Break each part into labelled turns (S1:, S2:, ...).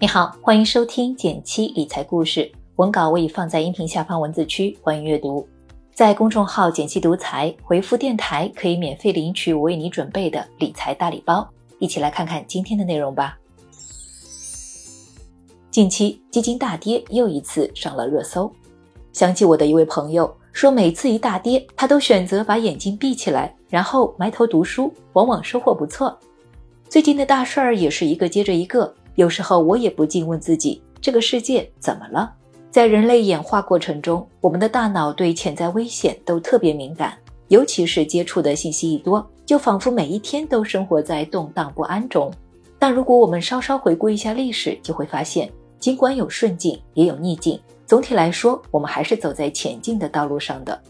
S1: 你好，欢迎收听减七理财故事，文稿我已放在音频下方文字区，欢迎阅读。在公众号“减七独裁，回复“电台”可以免费领取我为你准备的理财大礼包。一起来看看今天的内容吧。近期基金大跌又一次上了热搜，想起我的一位朋友说，每次一大跌，他都选择把眼睛闭起来，然后埋头读书，往往收获不错。最近的大事儿也是一个接着一个。有时候我也不禁问自己：这个世界怎么了？在人类演化过程中，我们的大脑对潜在危险都特别敏感，尤其是接触的信息一多，就仿佛每一天都生活在动荡不安中。但如果我们稍稍回顾一下历史，就会发现，尽管有顺境，也有逆境，总体来说，我们还是走在前进的道路上的。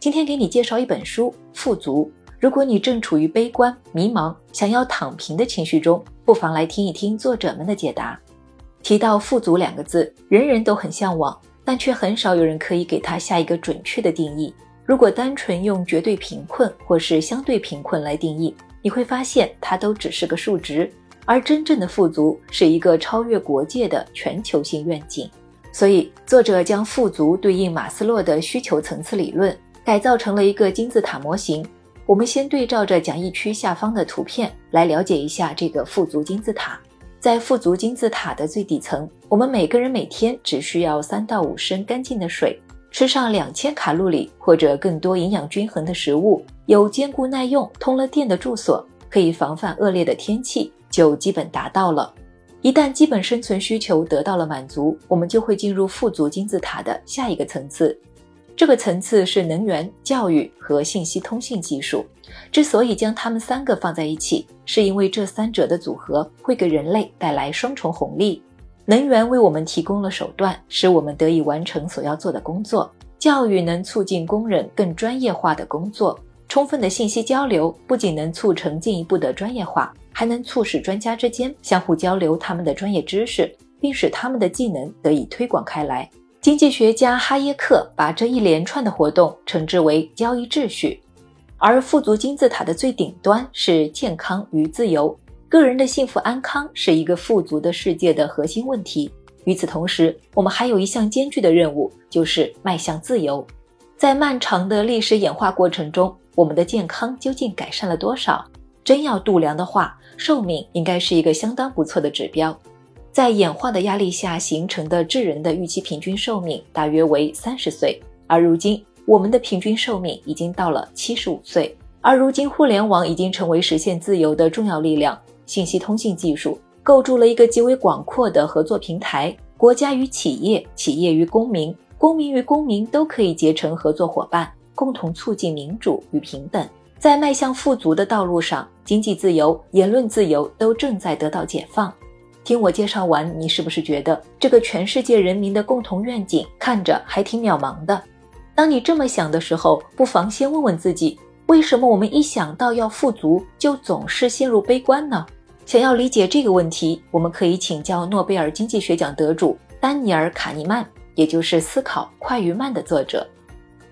S1: 今天给你介绍一本书《富足》。如果你正处于悲观、迷茫、想要躺平的情绪中，不妨来听一听作者们的解答。提到“富足”两个字，人人都很向往，但却很少有人可以给它下一个准确的定义。如果单纯用绝对贫困或是相对贫困来定义，你会发现它都只是个数值。而真正的富足是一个超越国界的全球性愿景。所以，作者将富足对应马斯洛的需求层次理论，改造成了一个金字塔模型。我们先对照着讲义区下方的图片来了解一下这个富足金字塔。在富足金字塔的最底层，我们每个人每天只需要三到五升干净的水，吃上两千卡路里或者更多营养均衡的食物，有坚固耐用、通了电的住所，可以防范恶劣的天气，就基本达到了。一旦基本生存需求得到了满足，我们就会进入富足金字塔的下一个层次。这个层次是能源、教育和信息通信技术。之所以将它们三个放在一起，是因为这三者的组合会给人类带来双重红利：能源为我们提供了手段，使我们得以完成所要做的工作；教育能促进工人更专业化的工作；充分的信息交流不仅能促成进一步的专业化，还能促使专家之间相互交流他们的专业知识，并使他们的技能得以推广开来。经济学家哈耶克把这一连串的活动称之为交易秩序，而富足金字塔的最顶端是健康与自由。个人的幸福安康是一个富足的世界的核心问题。与此同时，我们还有一项艰巨的任务，就是迈向自由。在漫长的历史演化过程中，我们的健康究竟改善了多少？真要度量的话，寿命应该是一个相当不错的指标。在演化的压力下形成的智人的预期平均寿命大约为三十岁，而如今我们的平均寿命已经到了七十五岁。而如今互联网已经成为实现自由的重要力量，信息通信技术构筑了一个极为广阔的合作平台，国家与企业、企业与公民、公民与公民都可以结成合作伙伴，共同促进民主与平等。在迈向富足的道路上，经济自由、言论自由都正在得到解放。听我介绍完，你是不是觉得这个全世界人民的共同愿景看着还挺渺茫的？当你这么想的时候，不妨先问问自己：为什么我们一想到要富足，就总是陷入悲观呢？想要理解这个问题，我们可以请教诺贝尔经济学奖得主丹尼尔·卡尼曼，也就是《思考快与慢》的作者。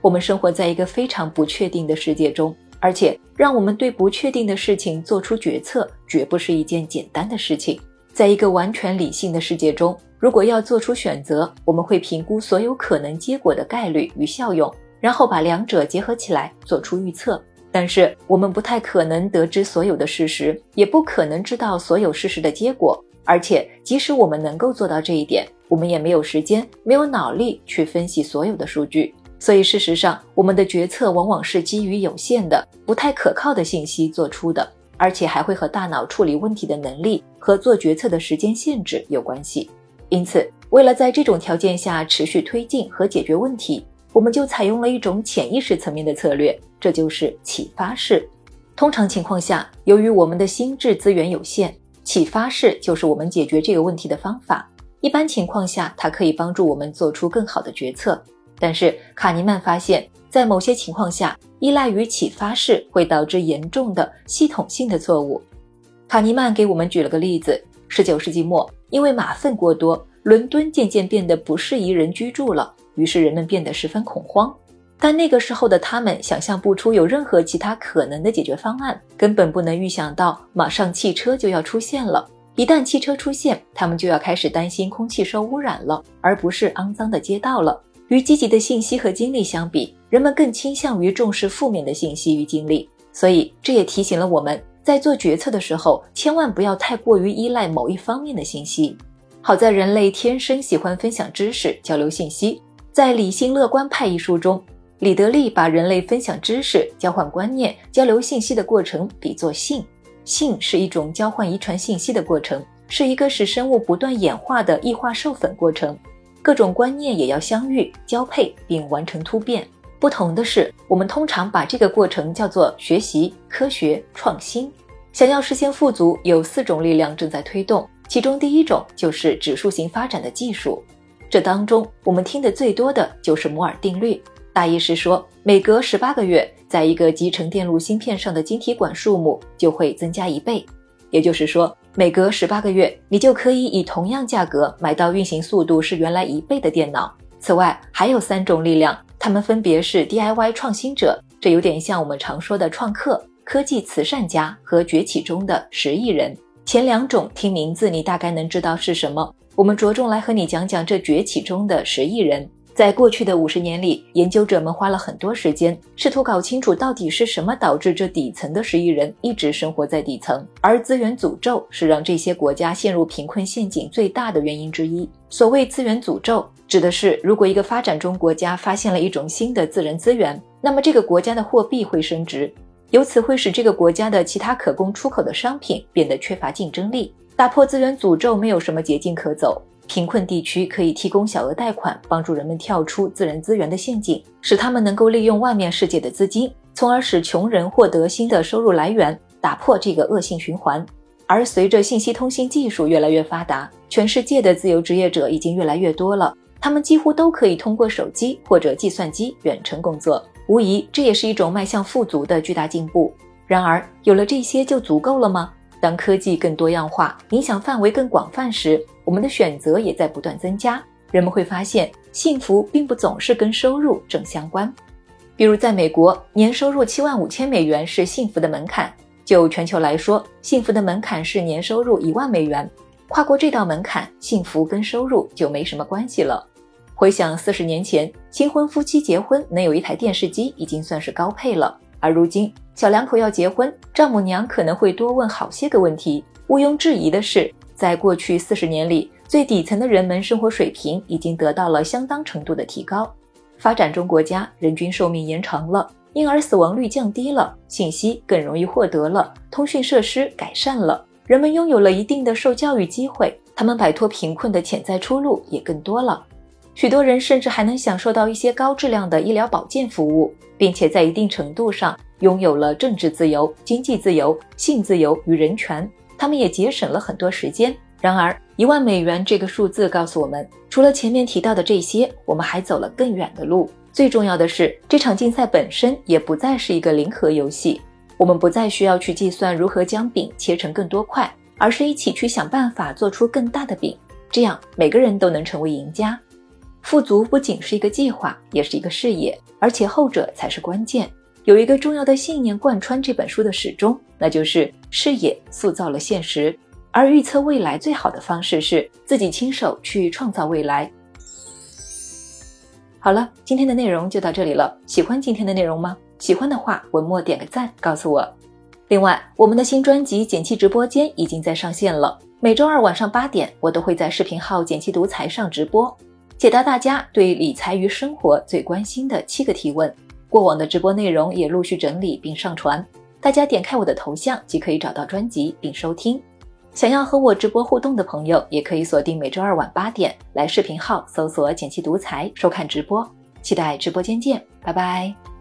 S1: 我们生活在一个非常不确定的世界中，而且让我们对不确定的事情做出决策，绝不是一件简单的事情。在一个完全理性的世界中，如果要做出选择，我们会评估所有可能结果的概率与效用，然后把两者结合起来做出预测。但是我们不太可能得知所有的事实，也不可能知道所有事实的结果。而且，即使我们能够做到这一点，我们也没有时间、没有脑力去分析所有的数据。所以，事实上，我们的决策往往是基于有限的、不太可靠的信息做出的。而且还会和大脑处理问题的能力和做决策的时间限制有关系。因此，为了在这种条件下持续推进和解决问题，我们就采用了一种潜意识层面的策略，这就是启发式。通常情况下，由于我们的心智资源有限，启发式就是我们解决这个问题的方法。一般情况下，它可以帮助我们做出更好的决策。但是卡尼曼发现，在某些情况下，依赖于启发式会导致严重的系统性的错误。卡尼曼给我们举了个例子：十九世纪末，因为马粪过多，伦敦渐渐变得不适宜人居住了，于是人们变得十分恐慌。但那个时候的他们想象不出有任何其他可能的解决方案，根本不能预想到马上汽车就要出现了。一旦汽车出现，他们就要开始担心空气受污染了，而不是肮脏的街道了。与积极的信息和经历相比，人们更倾向于重视负面的信息与经历。所以，这也提醒了我们在做决策的时候，千万不要太过于依赖某一方面的信息。好在人类天生喜欢分享知识、交流信息。在《理性乐观派》一书中，李德利把人类分享知识、交换观念、交流信息的过程比作性。性是一种交换遗传信息的过程，是一个使生物不断演化的异化授粉过程。各种观念也要相遇、交配并完成突变。不同的是，我们通常把这个过程叫做学习、科学、创新。想要实现富足，有四种力量正在推动。其中第一种就是指数型发展的技术，这当中我们听得最多的就是摩尔定律，大意是说，每隔十八个月，在一个集成电路芯片上的晶体管数目就会增加一倍，也就是说，每隔十八个月，你就可以以同样价格买到运行速度是原来一倍的电脑。此外，还有三种力量，它们分别是 DIY 创新者，这有点像我们常说的创客、科技慈善家和崛起中的十亿人。前两种听名字你大概能知道是什么。我们着重来和你讲讲这崛起中的十亿人。在过去的五十年里，研究者们花了很多时间，试图搞清楚到底是什么导致这底层的十亿人一直生活在底层。而资源诅咒是让这些国家陷入贫困陷阱最大的原因之一。所谓资源诅咒，指的是如果一个发展中国家发现了一种新的自然资源，那么这个国家的货币会升值。由此会使这个国家的其他可供出口的商品变得缺乏竞争力。打破资源诅咒没有什么捷径可走。贫困地区可以提供小额贷款，帮助人们跳出自然资源的陷阱，使他们能够利用外面世界的资金，从而使穷人获得新的收入来源，打破这个恶性循环。而随着信息通信技术越来越发达，全世界的自由职业者已经越来越多了，他们几乎都可以通过手机或者计算机远程工作。无疑，这也是一种迈向富足的巨大进步。然而，有了这些就足够了吗？当科技更多样化，影响范围更广泛时，我们的选择也在不断增加。人们会发现，幸福并不总是跟收入正相关。比如，在美国，年收入七万五千美元是幸福的门槛；就全球来说，幸福的门槛是年收入一万美元。跨过这道门槛，幸福跟收入就没什么关系了。回想四十年前，新婚夫妻结婚能有一台电视机已经算是高配了，而如今小两口要结婚，丈母娘可能会多问好些个问题。毋庸置疑的是，在过去四十年里，最底层的人们生活水平已经得到了相当程度的提高。发展中国家人均寿命延长了，婴儿死亡率降低了，信息更容易获得了，通讯设施改善了，人们拥有了一定的受教育机会，他们摆脱贫困的潜在出路也更多了。许多人甚至还能享受到一些高质量的医疗保健服务，并且在一定程度上拥有了政治自由、经济自由、性自由与人权。他们也节省了很多时间。然而，一万美元这个数字告诉我们，除了前面提到的这些，我们还走了更远的路。最重要的是，这场竞赛本身也不再是一个零和游戏。我们不再需要去计算如何将饼切成更多块，而是一起去想办法做出更大的饼。这样，每个人都能成为赢家。富足不仅是一个计划，也是一个视野，而且后者才是关键。有一个重要的信念贯穿这本书的始终，那就是视野塑造了现实，而预测未来最好的方式是自己亲手去创造未来。好了，今天的内容就到这里了。喜欢今天的内容吗？喜欢的话，文末点个赞，告诉我。另外，我们的新专辑《简七直播间》已经在上线了，每周二晚上八点，我都会在视频号“简七独裁”上直播。解答大家对理财与生活最关心的七个提问。过往的直播内容也陆续整理并上传，大家点开我的头像即可以找到专辑并收听。想要和我直播互动的朋友，也可以锁定每周二晚八点来视频号搜索“简七独裁”收看直播。期待直播间见，拜拜。